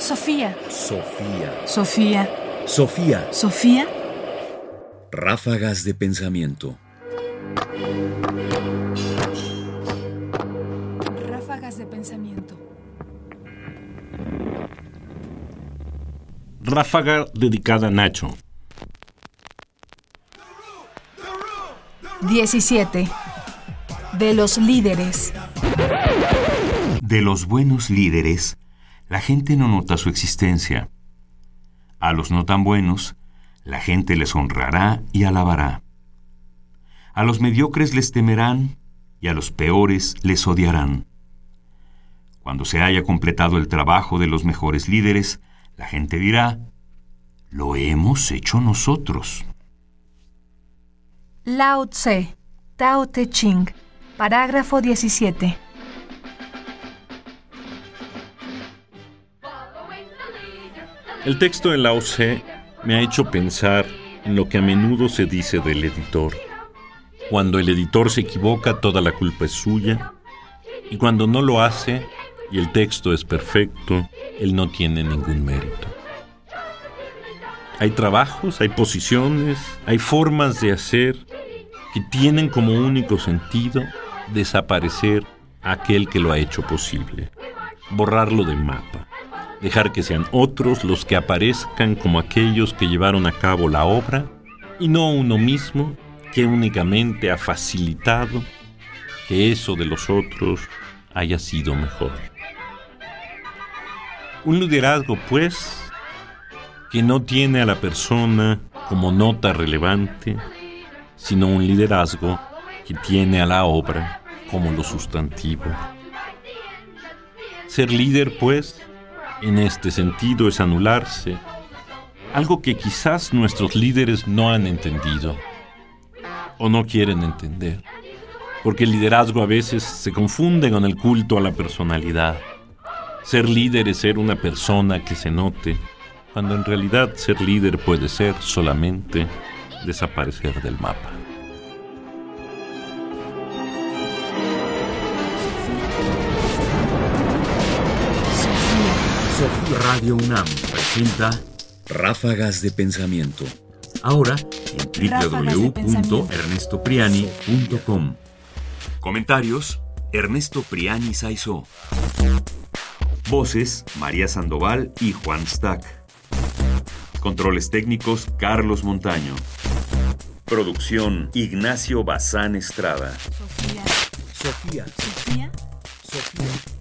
Sofía. Sofía. Sofía. Sofía. Sofía. Ráfagas de pensamiento. Ráfagas de pensamiento. Ráfaga dedicada a Nacho. 17. De los líderes. De los buenos líderes, la gente no nota su existencia. A los no tan buenos, la gente les honrará y alabará. A los mediocres les temerán y a los peores les odiarán. Cuando se haya completado el trabajo de los mejores líderes, la gente dirá, lo hemos hecho nosotros. Lao Tse. Tao Te Ching. Parágrafo 17. El texto de Lao Tse me ha hecho pensar en lo que a menudo se dice del editor. Cuando el editor se equivoca, toda la culpa es suya. Y cuando no lo hace y el texto es perfecto, él no tiene ningún mérito. Hay trabajos, hay posiciones, hay formas de hacer que tienen como único sentido desaparecer a aquel que lo ha hecho posible, borrarlo del mapa, dejar que sean otros los que aparezcan como aquellos que llevaron a cabo la obra y no uno mismo que únicamente ha facilitado que eso de los otros haya sido mejor. Un liderazgo, pues, que no tiene a la persona como nota relevante, sino un liderazgo que tiene a la obra como lo sustantivo. Ser líder, pues, en este sentido es anularse, algo que quizás nuestros líderes no han entendido o no quieren entender, porque el liderazgo a veces se confunde con el culto a la personalidad. Ser líder es ser una persona que se note, cuando en realidad ser líder puede ser solamente desaparecer del mapa. Sofía Radio UNAM presenta Ráfagas de Pensamiento. Ahora en www.ernestopriani.com. Comentarios: Ernesto Priani Saizó. Voces: María Sandoval y Juan Stack. Controles técnicos: Carlos Montaño. Producción: Ignacio Bazán Estrada. Sofía. Sofía. Sofía. Sofía.